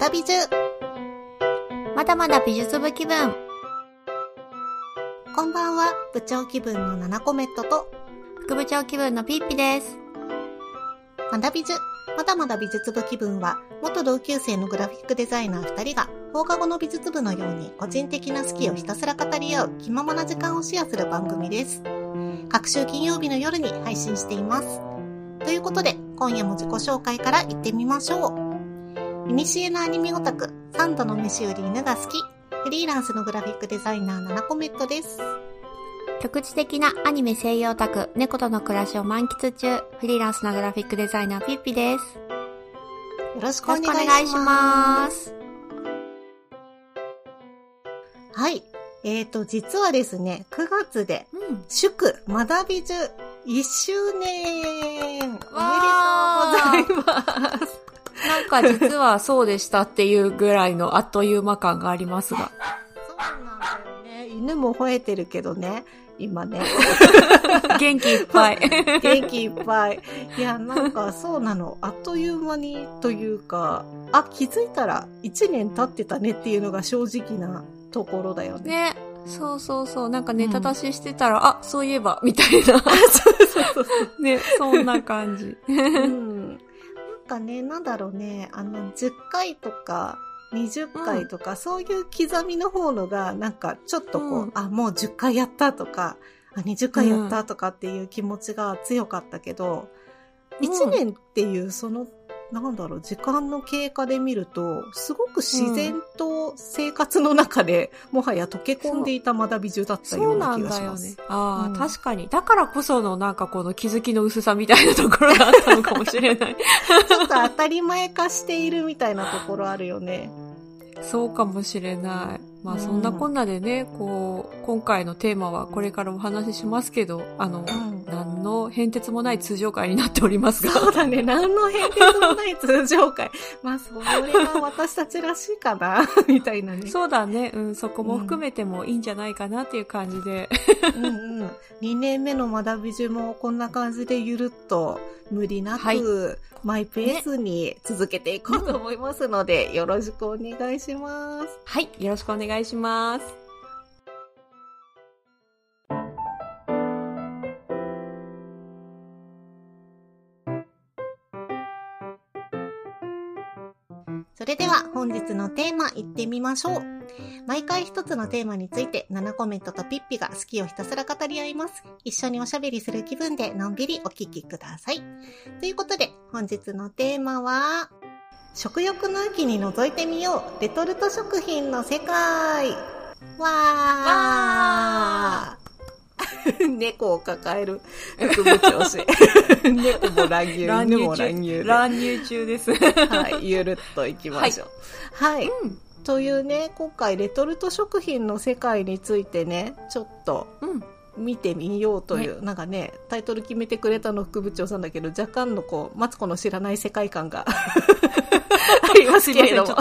だ美術まだまだ美術部気分こんばんは、部長気分のナナコメットと、副部長気分のピッピです。まだ美術まだまだ美術部気分は、元同級生のグラフィックデザイナー2人が、放課後の美術部のように個人的な好きをひたすら語り合う気ままな時間をシェアする番組です。各週金曜日の夜に配信しています。ということで、今夜も自己紹介から行ってみましょう。いにしえのアニメオタク、三度の飯より犬が好き、フリーランスのグラフィックデザイナー、ナナコメットです。局地的なアニメ声優オタク、猫との暮らしを満喫中、フリーランスのグラフィックデザイナーピッピです。よよろしくおろ願いします。しくお願いします。はい。えーと、実はですね、9月で、うん。祝、まだ美術、1周年おめでとうごわざいーます。なんか実はそうでしたっていうぐらいのあっという間感がありますが。そうなんだよね。犬も吠えてるけどね、今ね。元気いっぱい。元気いっぱい。いや、なんかそうなの。あっという間にというか、あ、気づいたら1年経ってたねっていうのが正直なところだよね。ね。そうそうそう。なんかネタ出ししてたら、あ、そういえば、みたいな。そうそうそう。ね、そんな感じ。うん。なんかね、なんだろうね、あの、10回とか、20回とか、そういう刻みの方のが、なんか、ちょっとこう、うん。あ、もう10回やったとか、あ、20回やったとかっていう気持ちが強かったけど、うん。1年っていう、その、なんだろう、時間の経過で見ると、すごく自然と生活の中で、もはや溶け込んでいた学び中だったよそううな気なんだよがします。ね。ああ、うん確かに。だからこそのなんかこの気づきの薄さみたいなところがあったのかもしれない。ちょっと当たり前化しているみたいなところあるよね。そうかもしれない。まあうんそんなこんなでね、こう、今回のテーマはこれからお話ししますけど、あの、うん何の変哲もない通常会になっておりますが。そうだね。何の変哲もない通常会。まあ、それが私たちらしいかな、みたいなね。そうだね。うん、そこも含めてもいいんじゃないかなっていう感じで。うんうん。2年目の学び中もこんな感じでゆるっと、無理なく、はいマイペースに続けていこうと思いますので、よろしくお願いします。はい。よろしくお願いします。それでは本日のテーマいってみましょう。毎回一つのテーマについて7コメントとピッピが好きをひたすら語り合います。一緒におしゃべりする気分でのんびりお聞きください。ということで本日のテーマは、食欲の秋に覗いてみようレトルト食品の世界わー 猫を抱える副部長氏。猫も乱入、犬も乱入で。乱入中です。はい、ゆるっといきましょう。はい。うん。というね、今回レトルト食品の世界についてね、ちょっとうん。見てみようという、なんかね、タイトル決めてくれたの副部長さんだけど、若干のこう、マツコの知らない世界観が ありますけれども。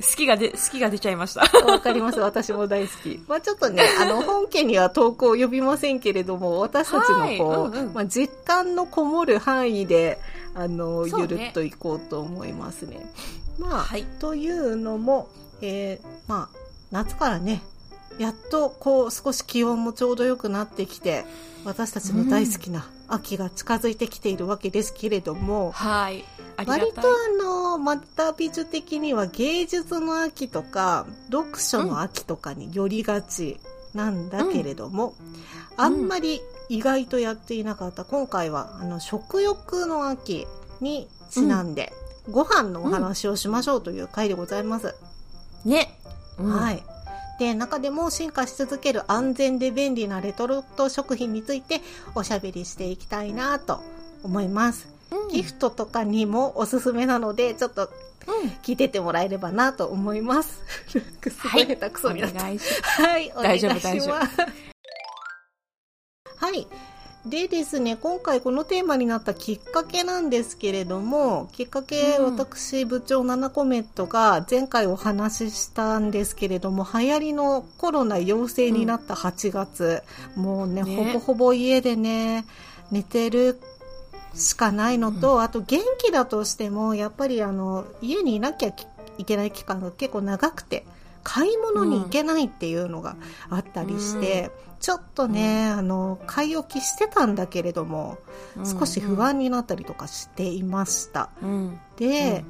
好きがで、好きが出ちゃいました。わかります。私も大好き。まあちょっとね、あの、本家には投稿を呼びませんけれども、私たちのはいこう、うんうんまあ実感のこもる範囲で、あの、ねゆるっといこうと思いますね。まあ、はいというのも、えーまあ、夏からね、やっとこう少し気温もちょうど良くなってきて、私たちの大好きな秋が近づいてきているわけですけれども、はい。ありがたい。割とあの、また美術的には芸術の秋とか、読書の秋とかによりがちなんだけれども、うんあんまり意外とやっていなかった。今回はあの、食欲の秋にちなんで、ご飯のお話をしましょうという回でございます。ね。うんはい。で、中でも進化し続ける安全で便利なレトルト食品についておしゃべりしていきたいなと思います。うんギフトとかにもおすすめなので、ちょっとうん。聞いてってもらえればなと思います。すごい下手くそになった。お願いしはい、お願いします。大丈夫大丈はい。でですね、今回このテーマになったきっかけなんですけれども、きっかけ、うん。私、部長7コメントが前回お話ししたんですけれども、流行りのコロナ陽性になった8月、もうねね。ほぼほぼ家でね、寝てるしかないのと、あと元気だとしても、やっぱりあの、家にいなきゃきいけない期間が結構長くて、買い物に行けないっていうのがあったりして、ちょっとね、あの、買い置きしてたんだけれども、少し不安になったりとかしていました。うん。で、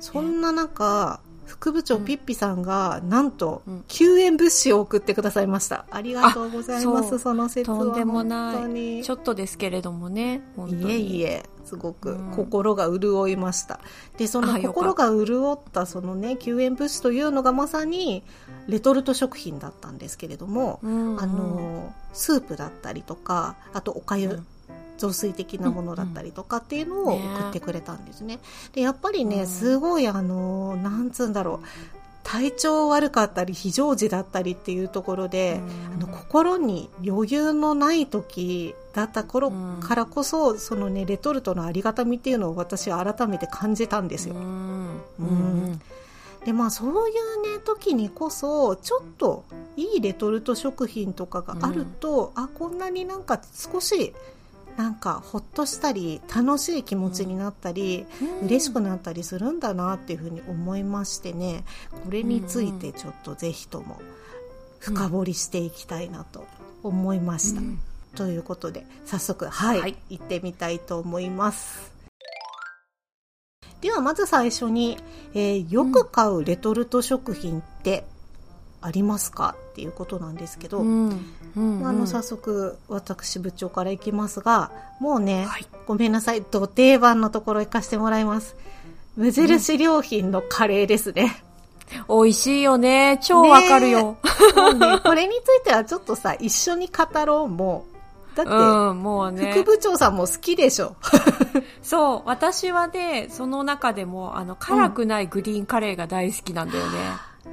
そんな中、副部長ピッピさんが、なんとうん、救援物資を送ってくださいました。ありがとうございまあす、その説は。とんでも本ない。ちょっとですけれどもね。いえいえ、すごくうん。心が潤いました。で、その心が潤ったそのね、救援物資というのがまさに、レトルト食品だったんですけれども、うんうん。あの、スープだったりとか、あとおかゆ、うん。雑炊的なものだったりとかっていうのをね送ってくれたんですね。で、やっぱりね、うん。すごいあの、なんつうんだろう、体調悪かったり非常時だったりっていうところで、あの心に余裕のない時だった頃からこそ、そのねレトルトのありがたみっていうのを私は改めて感じたんですよ。うん。ううんん。でまあそういうね時にこそちょっといいレトルト食品とかがあると、あこんなになんか少しなんかほっとしたり楽しい気持ちになったり、うん。嬉しくなったりするんだなっていうふうに思いましてね。これについてちょっとぜひとも深掘りしていきたいなと思いました。うんということで早速はい、はい。行ってみたいと思います。ではまず最初に、えーよく買うレトルト食品ってありますか？っていうことなんですけど、うん。うんあの早速私部長からいきますがもうね、はい。ごめんなさい。土定番のところ行かせてもらいます。無印良品のカレーですね、美味しいよね。超わかるよ。ねこれについてはちょっとさ一緒に語ろうもうだって、うん、もうね副。部長さんも好きでしょ そう、私はね、その中でも、あの、辛くないグリーンカレーが大好きなんだよね。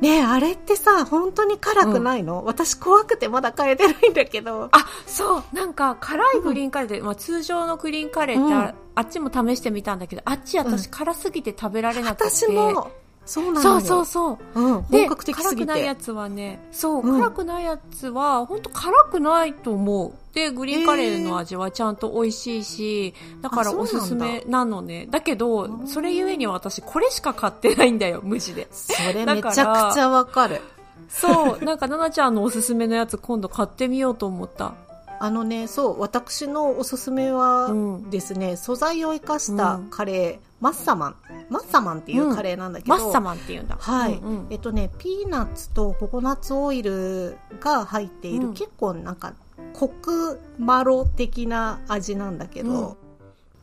ねえあれってさ本当に辛くないの、私怖くてまだ買えてないんだけどあ、そう、なんか辛いグリーンカレーで、まあ通常のグリーンカレーってあ,、うんあっちも試してみたんだけど、あっち私辛すぎて食べられなくて。私もそうなのよそうそうそう。うん、で、本格的す辛くないやつはね、そう、うん辛くないやつは、本当辛くないと思う。で、グリーンカレーの味はちゃんと美味しいし、だからおすすめなのね。だけど、それゆえに私、これしか買ってないんだよ、無地で。それめちゃくちゃわかる。そう、なんか、ななちゃんのおすすめのやつ今度買ってみようと思った。あのねそう私のおすすめはうんですね、素材を生かしたうん。カレー、マッサマン。マッサマンっていうカレーなんだけど、マッサマンって言うんだ。はい、うんうん。えっとねピーナッツとココナッツオイルが入っている、うん。結構なんかコクマロ的な味なんだけど、うん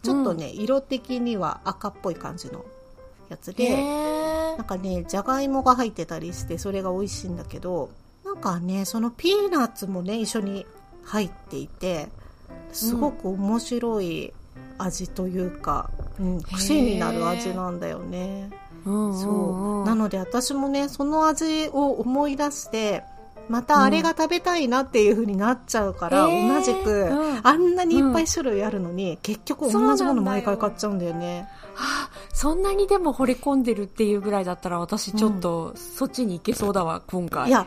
ちょっとね、色的には赤っぽい感じのやつで、へなんかね、じゃがいもが入ってたりして、それが美味しいんだけど、なんかね、そのピーナッツもね、一緒に入っていて、すごく面白い味というか、うん、癖になる味なんだよね。そう。なので私もね、その味を思い出して、またあれが食べたいなっていう風になっちゃうから、へー。同じく、うん。あんなにいっぱい種類あるのに、結局そうなん。だよ同じもの毎回買っちゃうんだよね。はあそんなにでも惚れ込んでるっていうぐらいだったら私ちょっとそっちに行けそうだわ、今回。いや、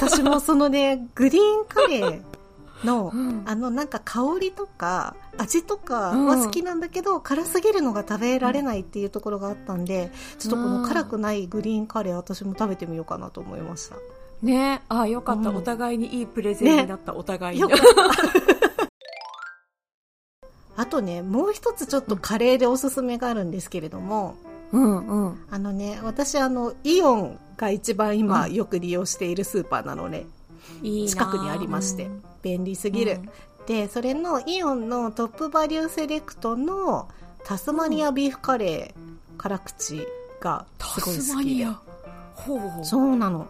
私もそのね、グリーンカレーの、うん。あのなんか香りとか味とかは好きなんだけど、辛すぎるのが食べられないっていうところがあったんで、ちょっとこの辛くないグリーンカレー私も食べてみようかなと思いました。ね。ああ、よかった、うん。お互いにいいプレゼンになった、お互いに。あとね、もう一つちょっとカレーでおすすめがあるんですけれども、うんうん。あのね、私あの、イオンが一番今うん。よく利用しているスーパーなのね、いいな近くにありまして。うん、便利すぎる。うん。で、それのイオンのトップバリューセレクトのタスマニアビーフカレー辛口がすごい好きで。そうなの。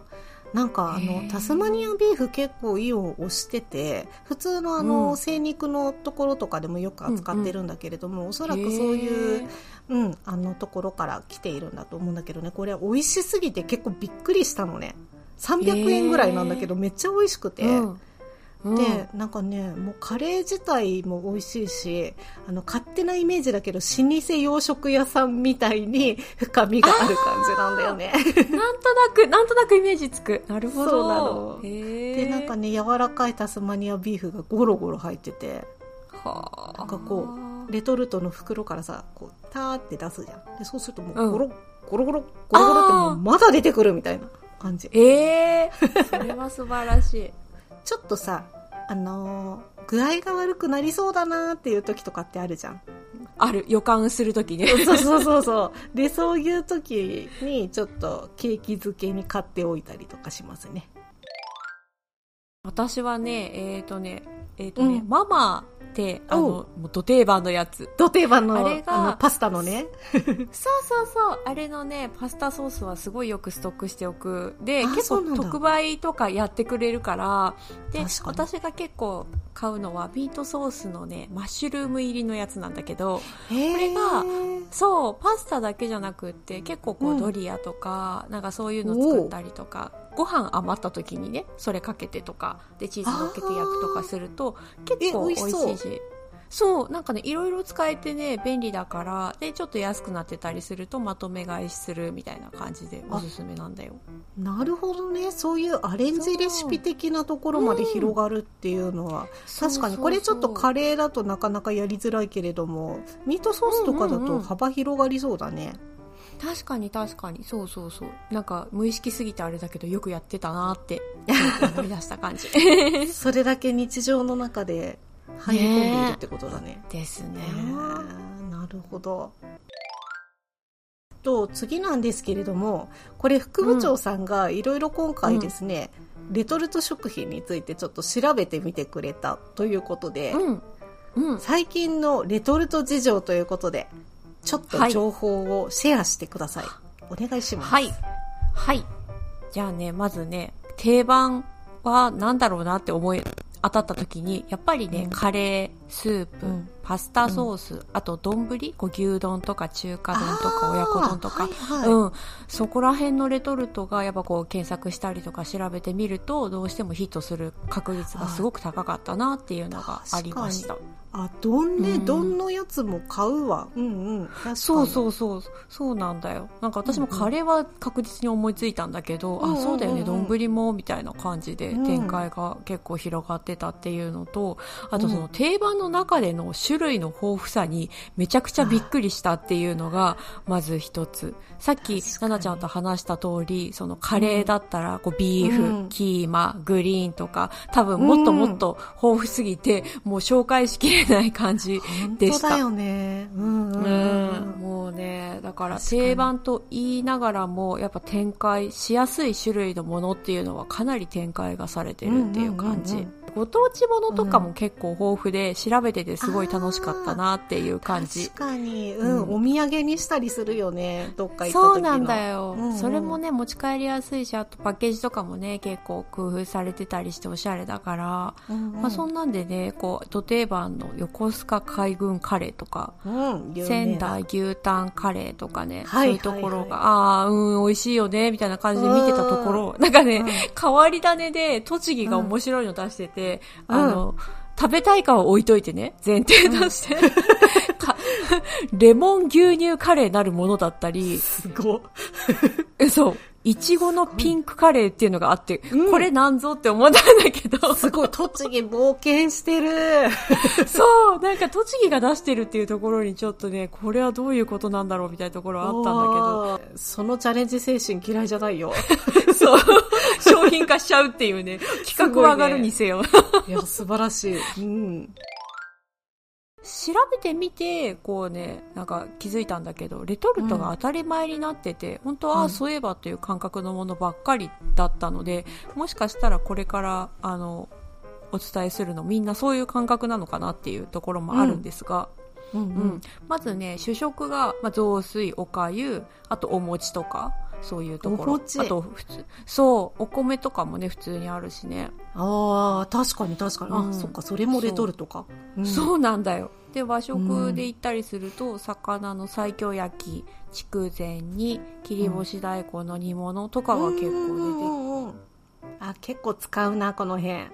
なんかあの、タスマニアビーフ結構イオン推してて、普通のあの、うん。精肉のところとかでもよく扱ってるんだけれども、おそらくそういうへ、うん、あのところから来ているんだと思うんだけどね、これ美味しすぎて結構びっくりしたのね。300円ぐらいなんだけど、めっちゃ美味しくて。うんうんで、なんかね、もうカレー自体も美味しいし、あの、勝手なイメージだけど、老舗洋食屋さんみたいに 深みがある感じなんだよね。なんとなく、なんとなくイメージつく。なるほど。そうなので、なんかね、柔らかいタスマニアビーフがゴロゴロ入ってて、はあなんかこレトルトの袋からさ、こう、ターって出すじゃん。で、そうするともうんうゴロッゴロゴロ、ゴロゴロってもうまだ出てくるみたいな感じ。ええー、それは素晴らしい。ちょっとさ、あのー具合が悪くなりそうだなっていう時とかってあるじゃん。ある、予感する時ね。そうそうそうそう。で、そういう時にちょっとケーキ漬けに買っておいたりとかしますね。私はね、えっ、ー、とね、えっ、ー、とね、うん、ママってあのもう。ど定番のやつ。ど定番のあれがパスタのね。そうそうそう。あれのねパスタソースはすごいよくストックしておく。で結構特売とかやってくれるからで私が結構買うのはミートソースのねマッシュルーム入りのやつなんだけどこれがそうパスタだけじゃなくって結構こう、ドリアとかなんかそういうの作ったりとかご飯余った時にねそれかけてとかでチーズ乗っけて焼くとかすると結構美味しいし。そうなんかねいろいろ使えてね便利だからでちょっと安くなってたりするとまとめ買いするみたいな感じでおすすめなんだよ。なるほどね。そういうアレンジレシピ的なところまで広がるっていうのは、う。ん、確かにこれちょっとカレーだとなかなかやりづらいけれどもミートソースとかだと幅広がりそうだね、うんうんうん確かに確かに。そうそうそう。なんか無意識すぎてあれだけどよくやってたなって 思い出した感じ。それだけ日常の中で入り込んでいるってことだね、ね、ですね。なるほど。と次なんですけれどもこれ副部長さんがいろいろ今回ですね、うん、レトルト食品についてちょっと調べてみてくれたということで、うん。うん、最近のレトルト事情ということでちょっと情報をシェアしてください。はい、お願いします。はい。はい。じゃあね、まずね、定番は何だろうなって思い当たった時に、やっぱりね、うん、カレー、スープ、うん、パスタソース、うん、あと丼こう牛丼とか中華丼とか親子丼とか、はいはい、うん、そこら辺のレトルトがやっぱこう検索したりとか調べてみるとどうしてもヒットする確率がすごく高かったなっていうのがありました。あ、丼ね、丼のやつも買うわ。うんうん。そうそうそう。そうなんだよ。なんか私もカレーは確実に思いついたんだけど、うんうん、あ、そうだよね、丼も、みたいな感じで展開が結構広がってたっていうのと、あとその定番の中での種類の豊富さにめちゃくちゃびっくりしたっていうのが、まず一つ。さっき、ななちゃんと話した通り、そのカレーだったら、こう、ビーフ、うん、キーマ、グリーンとか、多分もっともっと豊富すぎて、もう紹介しきれない感じでした。だよね。うん、うん、うん。もうね、だから定番と言いながらも、やっぱ展開しやすい種類のものっていうのはかなり展開がされてるっていう感じ。うんうんうんうん。ご当地ものとかも結構豊富で、調べててすごい楽しかったなっていう感じ。確かに、うん、うん、お土産にしたりするよね、どっか行った時そうなんだよ、うんうん、それもね、持ち帰りやすいし、あとパッケージとかもね、結構工夫されてたりしておしゃれだから、うんうん、まあそんなんでね、こう、土定番の横須賀海軍カレーとか、うん、仙台牛タンカレーとかね、はい、そういうところが、はいはい、ああ、うん、美味しいよね、みたいな感じで見てたところ、なんかね、変わり種で栃木が面白いの出してて、で、あの、うん、食べたいかは置いといてね、前提として、うん、レモン牛乳カレーなるものだったり、すごそう。いちごのピンクカレーっていうのがあって、うん、これなんぞって思ったんだけど。すごい、栃木冒険してる。そう、なんか栃木が出してるっていうところにちょっとね、これはどういうことなんだろうみたいなところはあったんだけど。そのチャレンジ精神嫌いじゃないよ。そう。商品化しちゃうっていうね、企画は上がるにせよ。ね、いや、素晴らしい。うん。調べてみて、こうね、なんか気づいたんだけど、レトルトが当たり前になってて、うん、本当は、あ、そういえばという感覚のものばっかりだったので、もしかしたらこれから、あの、お伝えするのみんなそういう感覚なのかなっていうところもあるんですが、うん、うん。うん、まずね、主食が、まあ、雑炊、おかゆ、あとお餅とか、そういうところ。あと、普通、そう、お米とかもね、普通にあるしね。ああ、確かに確かに。うん、あ、そっか、それもレトルトか。そううん、そうなんだよ。で、和食で行ったりすると、うん、魚の西京焼き、筑前煮、切り干し大根の煮物とかが結構出てあ、結構使うな、この辺。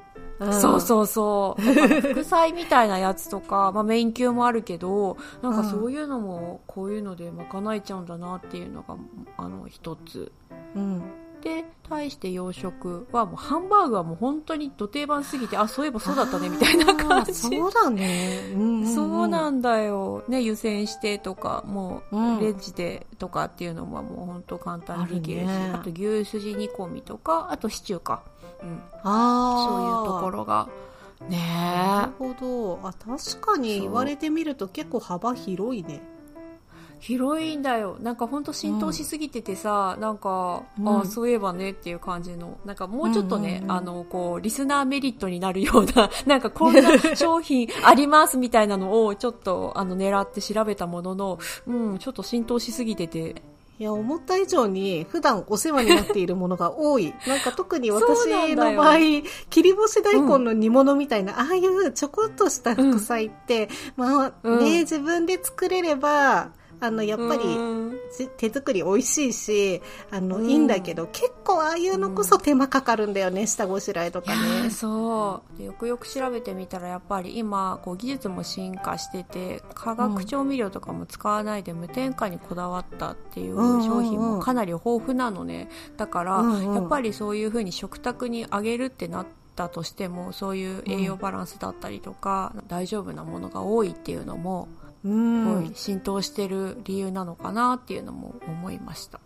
そうそうそう。副菜みたいなやつとか、まあメイン級もあるけど、なんかそういうのもこういうので賄えちゃうんだなっていうのが、あの、一つ。うん。で対して洋食はもうハンバーグはもう本当に土定番すぎてあそういえばそうだったねみたいな感じ。そうだね、うんうんうん、そうなんだよ。ね湯煎してとかもうレンジでとかっていうのはもう本当簡単にできるし、ね、あと牛すじ煮込みとかあとシチューか、うん、あそういうところが。ねなるほど。あ確かに言われてみると結構幅広いね。広いんだよ。なんか本当浸透しすぎててさ、うん、なんか、うん、あそういえばねっていう感じの。なんかもうちょっとね、うんうんうん、あのこうリスナーメリットになるような なんかこんな商品ありますみたいなのをちょっとあの狙って調べたものの、うん、ちょっと浸透しすぎてていや、思った以上に普段お世話になっているものが多い。なんか特に私の場合、切り干し大根の煮物みたいな、うん、ああいうちょこっとした副菜って、うん、まあ、ね、うん、自分で作れれば、あの、やっぱり、手作り美味しいし、あの、いいんだけど、結構ああいうのこそ手間かかるんだよね、下ごしらえとかね。そう。よくよく調べてみたら、やっぱり今、こう、技術も進化してて、化学調味料とかも使わないで無添加にこだわったっていう商品もかなり豊富なのね。だから、やっぱりそういうふうに食卓にあげるってなって、たとしてもそういう栄養バランスだったりとか、うん、大丈夫なものが多いっていうのもすごい浸透してる理由なのかなっていうのも思いました。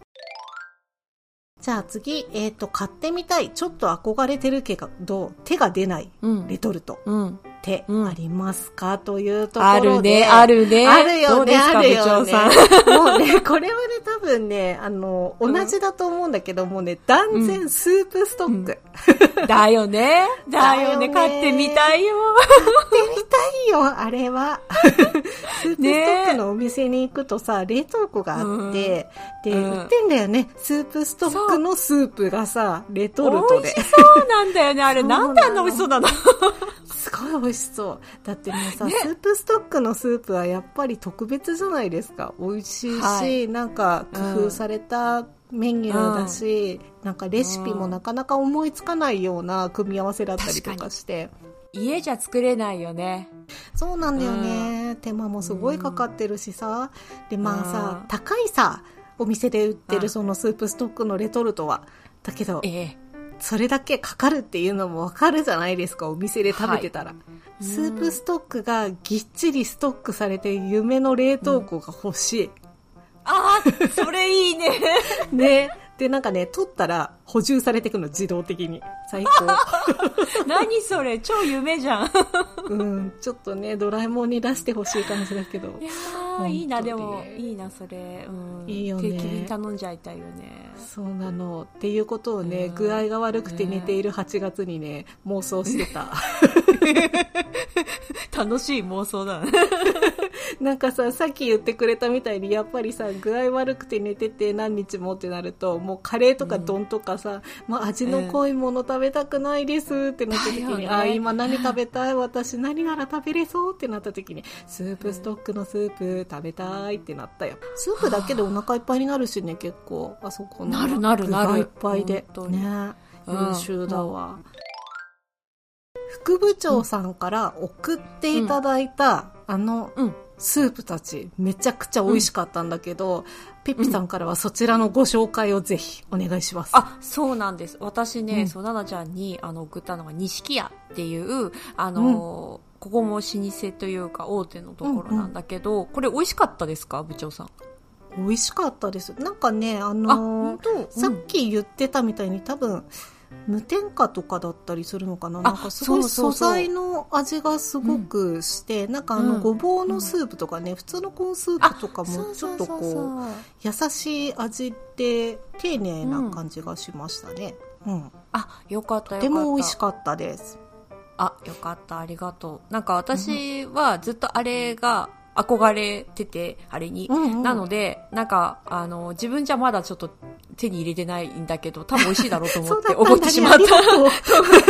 じゃあ次、えっ、ー、と、買ってみたい。ちょっと憧れてるけど、手が出ない、レトルト。うんってありますか、うん、というところで。あるね、あるね。あるよね、あるよね。もうね、これはね、多分ね、あの、同じだと思うんだけど、もうね、断然スープストック。うん、だよね。だよね。買ってみたいよ。買ってみたいよ、あれは。スープストックのお店に行くとさ、冷凍庫があって、で、売ってんだよね。スープストックのスープがさ、レトルトで。美味しそうなんだよね。あれ、なんであんな美味しそうなの？すごい美味しそう。だってもうさ、ね、スープストックのスープはやっぱり特別じゃないですか。美味しいし、はい、なんか工夫されたメニューだし、うん、なんかレシピもなかなか思いつかないような組み合わせだったりとかして。家じゃ作れないよね。そうなんだよね。うん、手間もすごいかかってるしさ。で、まあさ、うん、高いさ、お店で売ってるそのスープストックのレトルトは。だけど、ええ、それだけかかるっていうのもわかるじゃないですか、お店で食べてたら。はい、スープストックがぎっちりストックされて夢の冷凍庫が欲しい。うん、ああ、それいいね。ね。で、なんかね、取ったら補充されていくの、自動的に。最高。何それ超夢じゃん。うん、ちょっとね、ドラえもんに出してほしい感じだけど。いやー、いいな、でも、いいな、それ。うん。いいよね。定期便頼んじゃいたいよね。そうなの。っていうことをね、具合が悪くて寝ている8月にね、妄想してた。楽しい妄想だ。なんかさ、さっき言ってくれたみたいに、やっぱりさ、具合悪くて寝てて何日もってなると、もうカレーとか丼とかさ、うん、まあ味の濃いもの食べたくないですってなった時に、ね、あ、今何食べたい？私何なら食べれそうってなった時に、スープストックのスープ食べたいってなったよ。スープだけでお腹いっぱいになるしね、結構。あそこの。なるなるなる。いっぱいで。ね。優秀だわ。副部長さんから送っていただいた、あの、スープたち、めちゃくちゃ美味しかったんだけど、ピッピさんからはそちらのご紹介をぜひお願いします。あ、そうなんです。私ね、うん、そう、ななちゃんにあの送ったのが錦屋っていう、あの、うん、ここも老舗というか大手のところなんだけど、うん。うん、これ美味しかったですか？部長さん。美味しかったです。なんかね、あのー、さっき言ってたみたいに多分、無添加とかだったりするのかな？なんかすごい素材の味がすごくして、なんかあの、ごぼうのスープとかね、普通のコーンスープとかもちょっとこう、優しい味で丁寧な感じがしましたね。うん。あ、よかったよかった。とても美味しかったです。あ、よかった、ありがとう。なんか私はずっとあれが憧れてて、あれに。うんうん、なので、なんか、あの、自分じゃまだちょっと手に入れてないんだけど、多分美味しいだろうと思って 思ってしまっ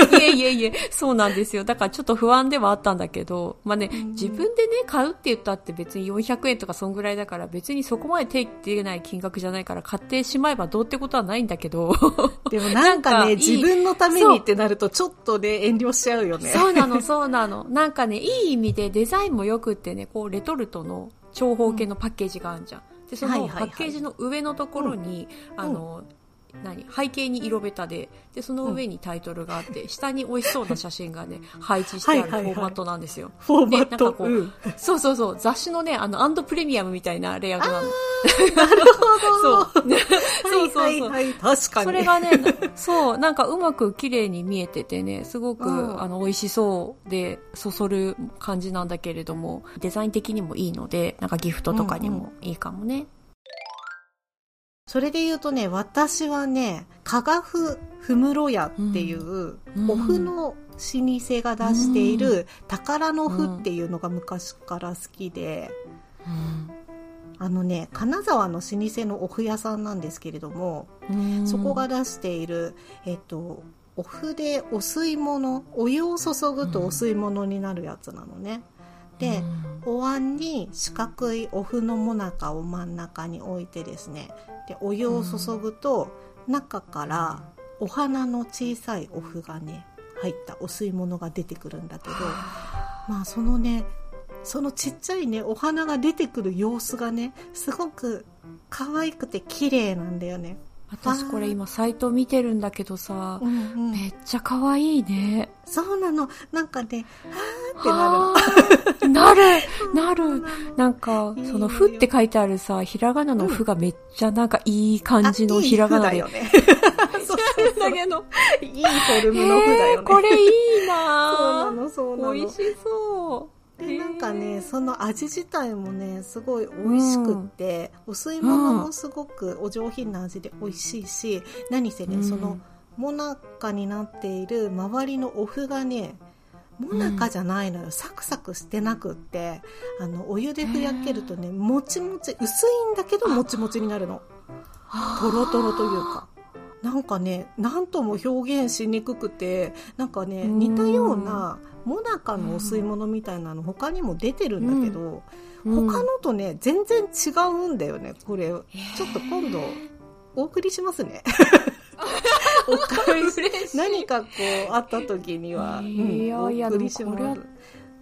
た。いえいえいえ、そうなんですよ。だからちょっと不安ではあったんだけど、まあね、自分でね、買うって言ったって別に400円とかそんぐらいだから、別にそこまで手に入れない金額じゃないから、買ってしまえばどうってことはないんだけど。でもなんかね、自分のためにってなると、ちょっとね、遠慮しちゃうよね。そうなの、そうなの。なんかね、いい意味でデザインも良くってね、こう、レトルトの長方形のパッケージがあるじゃん。でそのパッケージの上のところに、あの、何？背景に色ベタで、で、その上にタイトルがあって、うん、下に美味しそうな写真がね、配置してあるフォーマットなんですよ。フォーマット、なんかこう、うん、そうそうそう、雑誌のね、あの、アンドプレミアムみたいなレイアウトなの。なるほど。そう。そうそうそう。はいはい、確かに。それがね、そう、なんかうまく綺麗に見えててね、すごく、あの、美味しそうで、そそる感じなんだけれども、デザイン的にもいいので、なんかギフトとかにもいいかもね。うんうんそれで言うとね、私はね、加賀ふふむろ屋っていう、お麩の老舗が出している宝の麩っていうのが昔から好きで、あのね、金沢の老舗のお麩屋さんなんですけれども、そこが出している、えっと、お麩でお吸い物、お湯を注ぐとお吸い物になるやつなのね。で、お椀に四角いお麩のもなかを真ん中に置いてですね。でお湯を注ぐと、中からお花の小さいお麩がね入ったお吸い物が出てくるんだけどまあそのねそのちっちゃいねお花が出てくる様子がねすごく可愛くて綺麗なんだよね。私これ今サイト見てるんだけどさ、うんうん、めっちゃ可愛いね。そうなの。なんかね、はーってなる。なる、なる。なんか、その、ふって書いてあるさ、ひらがなのふがめっちゃなんかいい感じのひらがなで。いいよね。そうだけど。いいフォルムのふだよね。これいいなそうなの、そうなの。美味しそう。でなんかねその味自体もねすごい美味しくって、うん、お吸い物もすごくお上品な味で美味しいし、何せね、うん、そのもなかになっている周りのお麩がねもなかじゃないのよ、うん、サクサクしてなくってあのお湯でふやけるとねもちもち薄いんだけどもちもちになるの。とろとろというか。なんかね何とも表現しにくくてなんかね似たようなもなかのお吸い物みたいなの他にも出てるんだけど、うん、他のとね全然違うんだよねこれ。ちょっと今度お送りしますね 何かこうあった時には、うん、お送りします。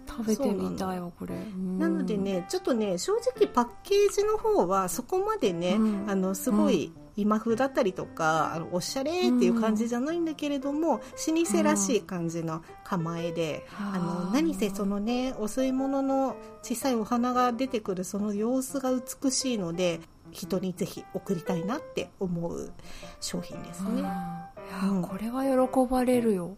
食べてみたいわこれ。なのでねちょっとね正直パッケージの方はそこまでね、うん、あのすごい、今風だったりとかあのおしゃれっていう感じじゃないんだけれども、うん、老舗らしい感じの構えで、うん、あの何せそのねお吸い物の小さいお花が出てくるその様子が美しいので人にぜひ送りたいなって思う商品ですね。うん、これは喜ばれるよ。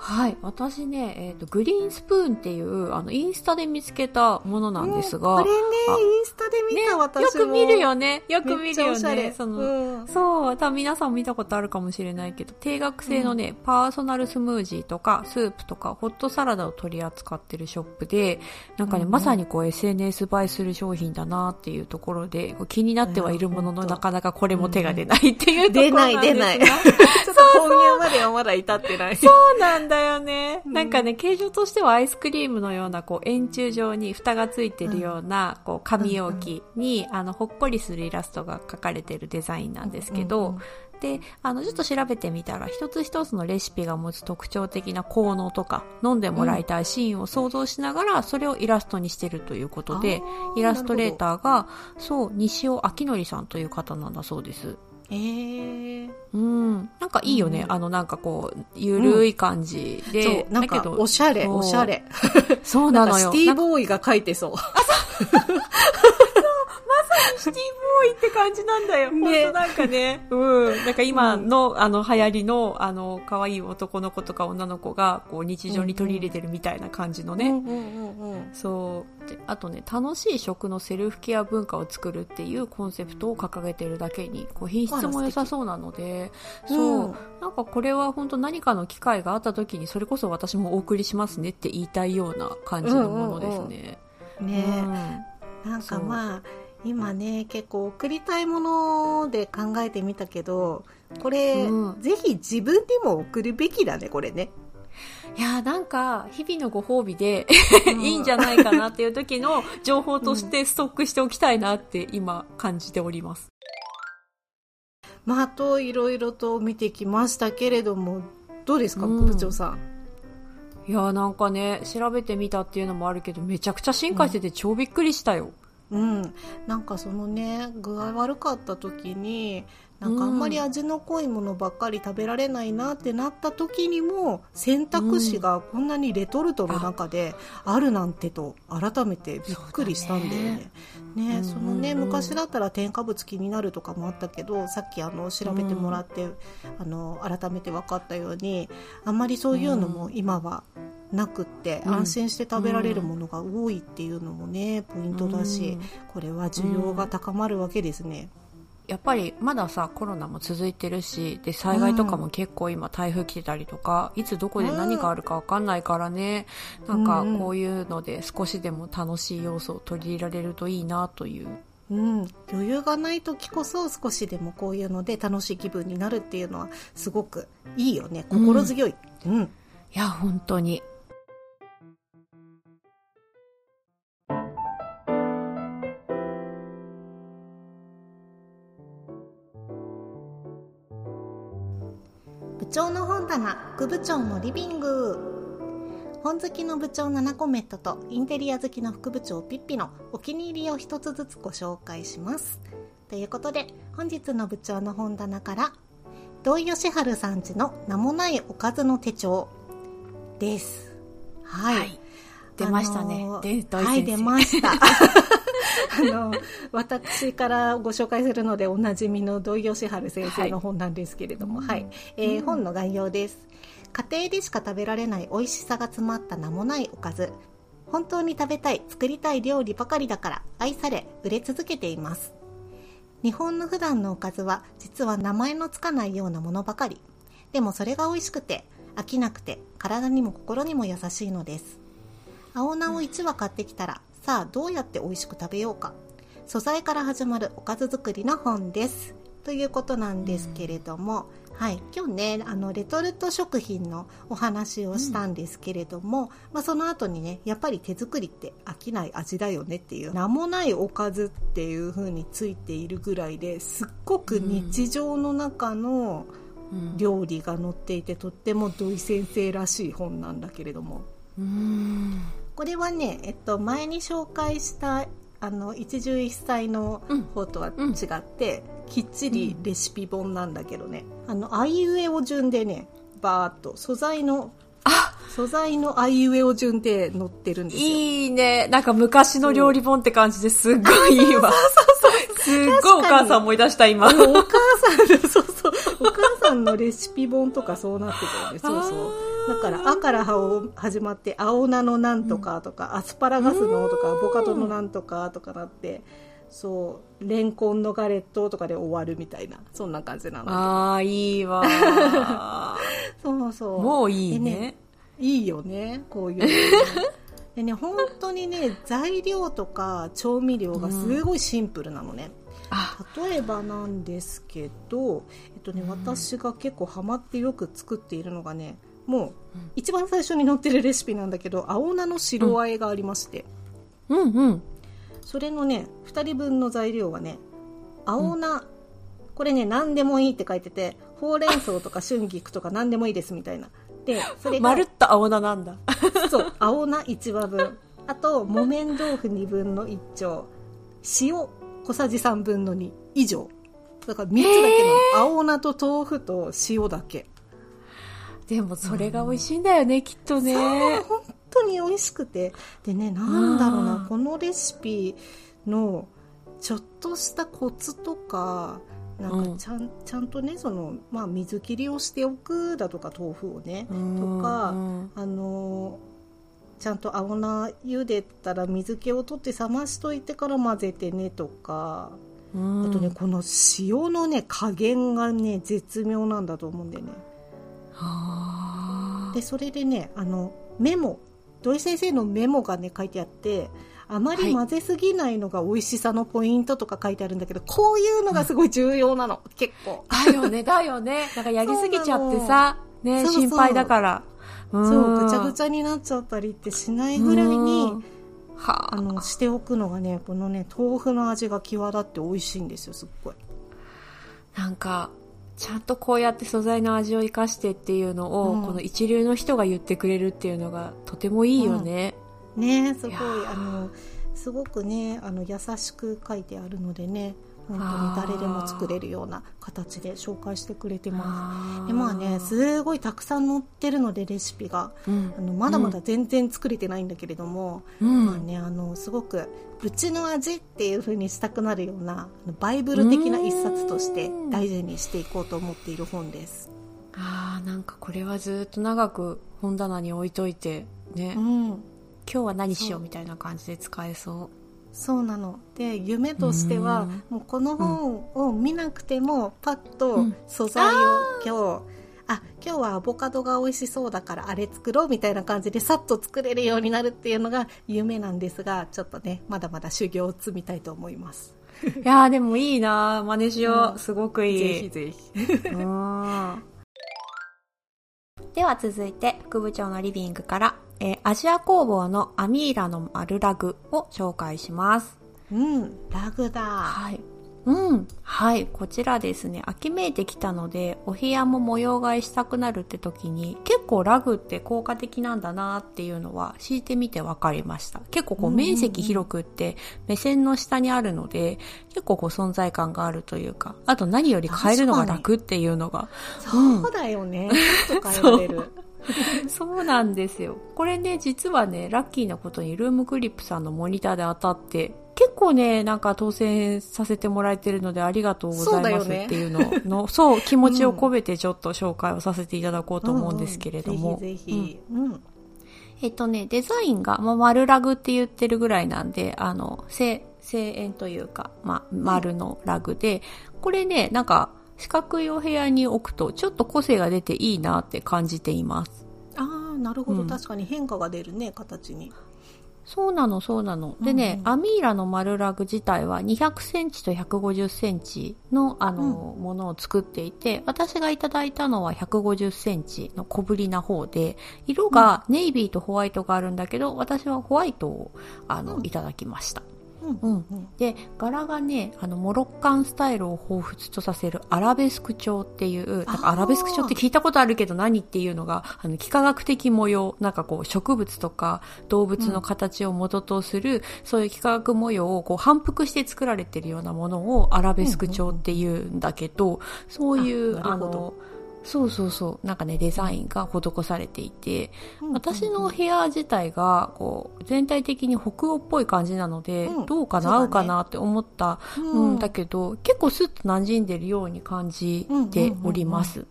はい。私ね、えっ、ー、と、グリーンスプーンっていう、あの、インスタで見つけたものなんですが。これね、インスタで見た、ね、私よく見るよね。よく見るよね。その、うん、そう、多分皆さん見たことあるかもしれないけど、定額制のね、うん、パーソナルスムージーとか、スープとか、ホットサラダを取り扱ってるショップで、なんかね、うん、まさにこう SNS 映えする商品だなっていうところで、気になってはいるものの、なかなかこれも手が出ないっていうところなんですが。出ない、出ない。ちょっと購入まではまだ至ってない。そうなんだよね。なんかね、形状としてはアイスクリームのような、こう、円柱状に蓋がついてるような、こう、紙容器に、あの、ほっこりするイラストが描かれてるデザインなんですけど、で、あの、ちょっと調べてみたら、一つ一つのレシピが持つ特徴的な効能とか、飲んでもらいたいシーンを想像しながら、それをイラストにしてるということで、イラストレーターが、そう、西尾明則さんという方なんだそうです。えー、うん。なんかいいよね。うん、あの、なんかこう、ゆるい感じで。うん、なんか、おしゃれ、おしゃれ。そうなのよ。スティーボーイが書いてそう。シティボーイって感じなんだよ。ね、本当なんかね。うん。なんか今の、うん、あの、流行りの、あの、可愛い男の子とか女の子が、こう、日常に取り入れてるみたいな感じのね。そう。で、あとね、楽しい食のセルフケア文化を作るっていうコンセプトを掲げてるだけに、こう、品質も良さそうなので、そう、うん。なんかこれは本当何かの機会があった時に、それこそ私もお送りしますねって言いたいような感じのものですね。うんうんうん、ね、うん、なんかまあ、今ね結構送りたいもので考えてみたけどこれ、うん、ぜひ自分にも送るべきだねこれね。いやなんか日々のご褒美でいいんじゃないかなっていう時の情報としてストックしておきたいなって今感じております、まあといろいろと見てきましたけれどもどうですか、部長さん？いやなんかね調べてみたっていうのもあるけどめちゃくちゃ進化してて超びっくりしたよ、うん、うん。なんかそのね具合悪かった時になんかあんまり味の濃いものばっかり食べられないなってなった時にも選択肢がこんなにレトルトの中であるなんてと改めてびっくりしたんだよね。ね、そのね昔だったら添加物気になるとかもあったけどさっきあの調べてもらって、あの改めて分かったようにあんまりそういうのも今はなくって安心して食べられるものが多いっていうのもねポイントだしこれは需要が高まるわけですね。やっぱりまださコロナも続いてるしで災害とかも結構今台風来てたりとか、いつどこで何があるか分かんないからね、なんかこういうので少しでも楽しい要素を取り入れられるといいなという。うん、余裕がない時こそ少しでもこういうので楽しい気分になるっていうのはすごくいいよね。心強い、うん、うん、いや本当に長の本棚副部長のリビング。本好きの部長7コメントとインテリア好きの副部長ピッピのお気に入りを一つずつご紹介します。ということで本日の部長の本棚から土井善晴さんちの名もないおかずの手帳です。はい、はい、出ましたね、はい出ました あの、私からご紹介するのでおなじみの土井善晴先生の本なんですけれども、はい、はい、えー、本の概要です。家庭でしか食べられない美味しさが詰まった名もないおかず。本当に食べたい、作りたい料理ばかりだから愛され、売れ続けています。日本の普段のおかずは実は名前のつかないようなものばかり。でもそれが美味しくて、飽きなくて、体にも心にも優しいのです。青菜を1羽買ってきたらさあどうやって美味しく食べようか。素材から始まるおかず作りの本です。ということなんですけれども、うん、はい、今日ねあのレトルト食品のお話をしたんですけれども、うん、まあ、その後にねやっぱり手作りって飽きない味だよねっていう名もないおかずっていう風についているぐらいですっごく日常の中の料理が載っていて、とっても土井先生らしい本なんだけれども。うんこれはね、えっと、前に紹介したあの一汁一菜の方とは違って、うん、きっちりレシピ本なんだけどね、あのあいうえお順でねバーっと素材のあ！素材のあいうえお順で載ってるんですよ。いいね。なんか昔の料理本って感じですっごいいいわすっごいお母さん思い出した今。お母さん。そうそうお母さんのレシピ本とかそうなってたよね。そうそう。だから「あ」から始まって「青菜のなんとか」とか、アスパラガスの」とか「アボカドのなんとか」とかなってそうレンコンのガレットとかで終わるみたいなそんな感じなのああいいわ そうそう。もういいね、ね、いいよねこういう、ね、でね本当にね材料とか調味料がすごいシンプルなのね、うん、例えばなんですけど、えっとね、私が結構ハマってよく作っているのがねもう一番最初に載ってるレシピなんだけど青菜の白あえがありまして、うん、うん。うんそれのね2人分の材料はね青菜、うん、これね何でもいいって書いててほうれん草とか春菊とか何でもいいですみたいなでそれがまるっと青菜なんだ。そう青菜1羽分。あと木綿豆腐2分の1丁。塩小さじ3分の2以上。だから3つだけの青菜と豆腐と塩だけ。でもそれが美味しいんだよね、うん、きっとね。本当に美味しくて。でねなんだろうなこのレシピのちょっとしたコツとかなんかちゃんうん、ちゃんとねその、まあ、水切りをしておくだとか豆腐をね、とか、あのちゃんと青菜茹でたら水気を取って冷ましといてから混ぜてねとか、あとねこの塩のね加減がね絶妙なんだと思うんだよね。でそれでねあのメモ土井先生のメモがね書いてあってあまり混ぜすぎないのが美味しさのポイントとか書いてあるんだけど、こういうのがすごい重要なの、うん、結構。だよね、だよね。なんかやりすぎちゃってさ、ね、心配だから。そう、ぐちゃぐちゃになっちゃったりってしないぐらいに、はあ、あの、しておくのがね、このね、豆腐の味が際立って美味しいんですよ、すっごい。なんか、ちゃんとこうやって素材の味を生かしてっていうのを、うん、この一流の人が言ってくれるっていうのがとてもいいよね。うん、ねすごいあのすごくねあの優しく書いてあるのでね本当に誰でも作れるような形で紹介してくれてます。でまあねすごいたくさん載ってるのでレシピが、うん、あのまだまだ全然作れてないんだけれども、うん、まあねあのすごくうちの味っていう風にしたくなるようなバイブル的な一冊として大事にしていこうと思っている本です。あーなんかこれはずっと長く本棚に置いといてね、うん、今日は何しようみたいな感じで使えそう。そうなの。で夢としてはもうこの本を見なくてもパッと素材を今日、うん、あ今日はアボカドが美味しそうだからあれ作ろうみたいな感じでさっと作れるようになるっていうのが夢なんですがちょっとねまだまだ修行を積みたいと思います。いやでもいいな真似しよう、うん、すごくいい。ぜひぜひ。では続いて副部長のリビングからえー、アジア工房のアミーラの丸ラグを紹介します。うん、ラグだ。はい。うん。はい。こちらですね、秋めいてきたので、お部屋も模様替えしたくなるって時に、結構ラグって効果的なんだなっていうのは、敷いてみて分かりました。結構こう、面積広くって、目線の下にあるので、結構こう、存在感があるというか、あと何より変えるのが楽っていうのが。そうだよね。ちょっと変えられる。そうなんですよ。これね、実はね、ラッキーなことにルームクリップさんのモニターで当たって、結構ね、なんか当選させてもらえてるのでありがとうございますっていうのの、そう、気持ちを込めてちょっと紹介をさせていただこうと思うんですけれども。うんうん、ぜひぜひ。うん。えっとね、デザインが、まあ、丸ラグって言ってるぐらいなんで、あの、正、正円というか、まあ、丸のラグで、これね、なんか、四角いお部屋に置くとちょっと個性が出ていいなって感じています。ああ、なるほど、うん、確かに変化が出るね、形に。そうなの、そうなの。でね、うんアミーラの丸ラグ自体は200センチと150センチの、あの、うん、ものを作っていて、私がいただいたのは150センチの小ぶりな方で、色がネイビーとホワイトがあるんだけど、私はホワイトを、あの、いただきました。うんうん、で柄がねあのモロッカンスタイルを彷彿とさせるアラベスク調っていうなんかアラベスク調って聞いたことあるけど何っていうのがあの幾何学的模様なんかこう植物とか動物の形を元とする、うん、そういう幾何学模様をこう反復して作られてるようなものをアラベスク調っていうんだけど、そういうあのそうそうそう。なんかね、デザインが施されていて、私の部屋自体が、こう、全体的に北欧っぽい感じなので、うん、どうかな、合うかなって思ったん。だけど、結構スッと馴染んでるように感じております。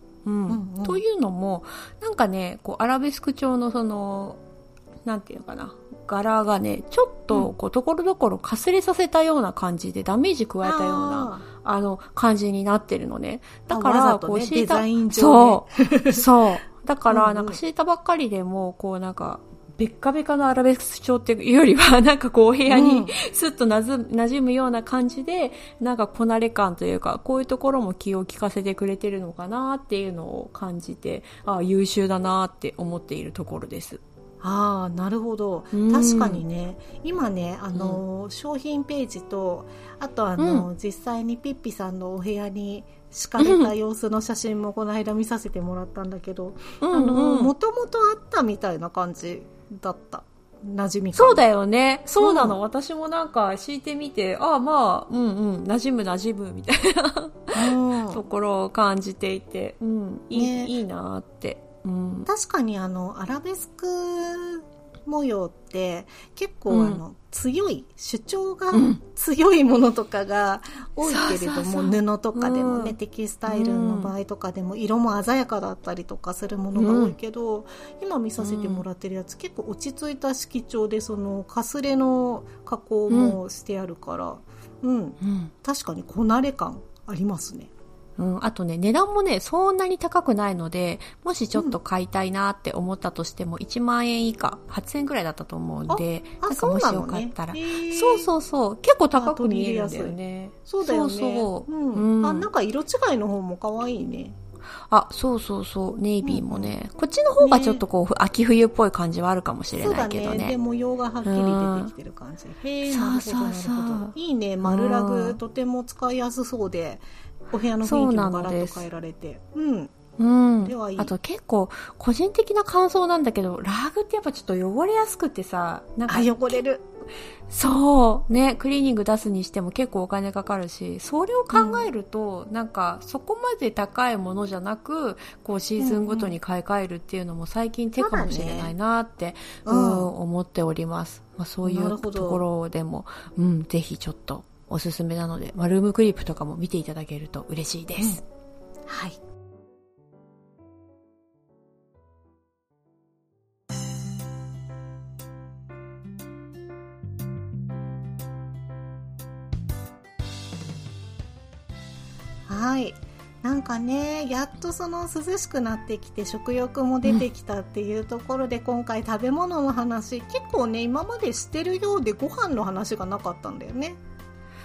というのも、なんかね、こう、アラベスク調のその、なんていうのかな、柄がね、ちょっと、こう、ところどころかすれさせたような感じでダメージ加えたような、あの、感じになってるのね。だから、こう、敷いた、そう、そう。だから、なんか敷いたばっかりでも、こう、なんか、ベッカベカのアラベス調っていうよりは、なんかこう、お部屋にスッとなず、馴染むような感じで、なんかこなれ感というか、こういうところも気を利かせてくれてるのかなっていうのを感じて、ああ、優秀だなって思っているところです。ああなるほど、確かにね。今ねあの、うん、商品ページとあとあの、うん、実際にピッピさんのお部屋に敷かれた様子の写真もこの間見させてもらったんだけど、あのもともとあったみたいな感じだった。馴染みそうだよね。そうなの、うん、私もなんか敷いてみてああまあうんうん。馴染む馴染むみたいな ところを感じていて、うん、いいね、いいなってうん、確かにあのアラベスク模様って結構あの、うん、強い主張が強いものとかが多いけれども、布とかでもね、うん、テキスタイルの場合とかでも色も鮮やかだったりとかするものが多いけど、うん、今見させてもらってるやつ、結構落ち着いた色調でそのかすれの加工もしてあるから、うん。確かにこなれ感ありますね。うん、あとね、値段もね、そんなに高くないので、もしちょっと買いたいなって思ったとしても、1万円以下、8000円くらいだったと思うんで、なんかもしよかったら。そうそうそう、結構高く見えるんだよね。そうだよね。そうそう。うん。あ、なんか色違いの方も可愛いね。あ、そうそうそう、ネイビーもね、うん、こっちの方がちょっとこう、ね、秋冬っぽい感じはあるかもしれないけどね。ねで、模様がはっきり出てきてる感じ。へえ、なるほど、なるほど。いいね、丸ラグ、とても使いやすそうで、お部屋の雰囲気もガラッと変えられてうんうん。ではいい。あと結構、個人的な感想なんだけど、ラグってやっぱちょっと汚れやすくてさ、なんか。あ、汚れる。そうねクリーニング出すにしても結構お金かかるしそれを考えると、うん、なんかそこまで高いものじゃなくこうシーズンごとに買い替えるっていうのも最近手かもしれないなって、う、ね、ん、思っております、まあ、そういうところでも、うん、ぜひちょっとおすすめなので、まあ、ルームクリップとかも見ていただけると嬉しいです、うん、はいはい。なんかね、やっとその涼しくなってきて食欲も出てきたっていうところで、今回食べ物の話、結構ね、今までしてるようでご飯の話がなかったんだよね。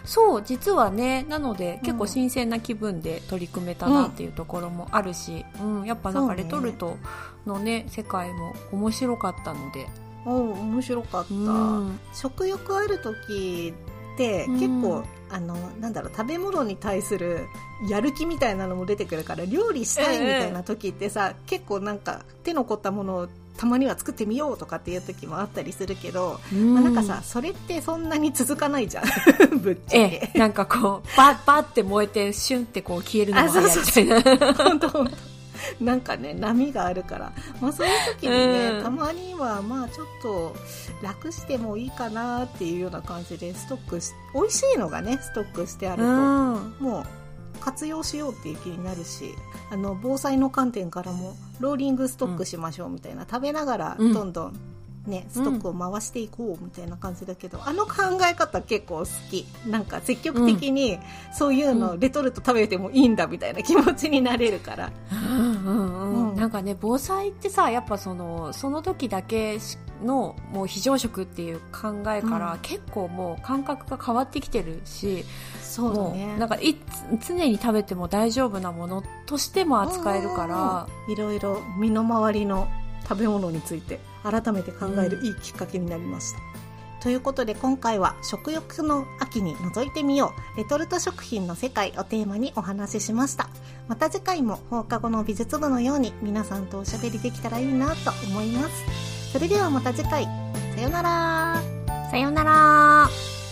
そう、実はね、なので結構新鮮な気分で取り組めたなっていうところもあるし、うん、うん、やっぱなんかレトルトのね、世界も面白かったので。うん、面白かった。うん、食欲ある時って結構、うん、あのなんだろう食べ物に対するやる気みたいなのも出てくるから料理したいみたいな時ってさ、えー、結構なんか手の凝ったものをたまには作ってみようとかっていう時もあったりするけど、うん、まあ、なんかさそれってそんなに続かないじゃん。ぶっちゃけ、えなんかこうバッバッって燃えてシュンってこう消えるのが早いみたいな。本当本当。なんかね波があるから、まあ、そういう時にね、うん、たまにはまあちょっと楽してもいいかなっていうような感じでストックし美味しいのがねストックしてあると、うん、もう活用しようっていう気になるしあの防災の観点からもローリングストックしましょうみたいな、うん、食べながらどんどんね、ストックを回していこうみたいな感じだけど、うん、あの考え方結構好き。なんか積極的にそういうのレトルト食べてもいいんだみたいな気持ちになれるから、うんうんうん、なんかね防災ってさやっぱそのその時だけのもう非常食っていう考えから、結構もう感覚が変わってきてるしそうだね。なんかい常に食べても大丈夫なものとしても扱えるからいろいろ身の回りの食べ物について改めて考えるいいきっかけになりました、うん、ということで今回は食欲の秋に覗いてみようレトルト食品の世界をテーマにお話ししました。また次回も放課後の美術部のように皆さんとおしゃべりできたらいいなと思います。それではまた次回。さよなら。さよなら。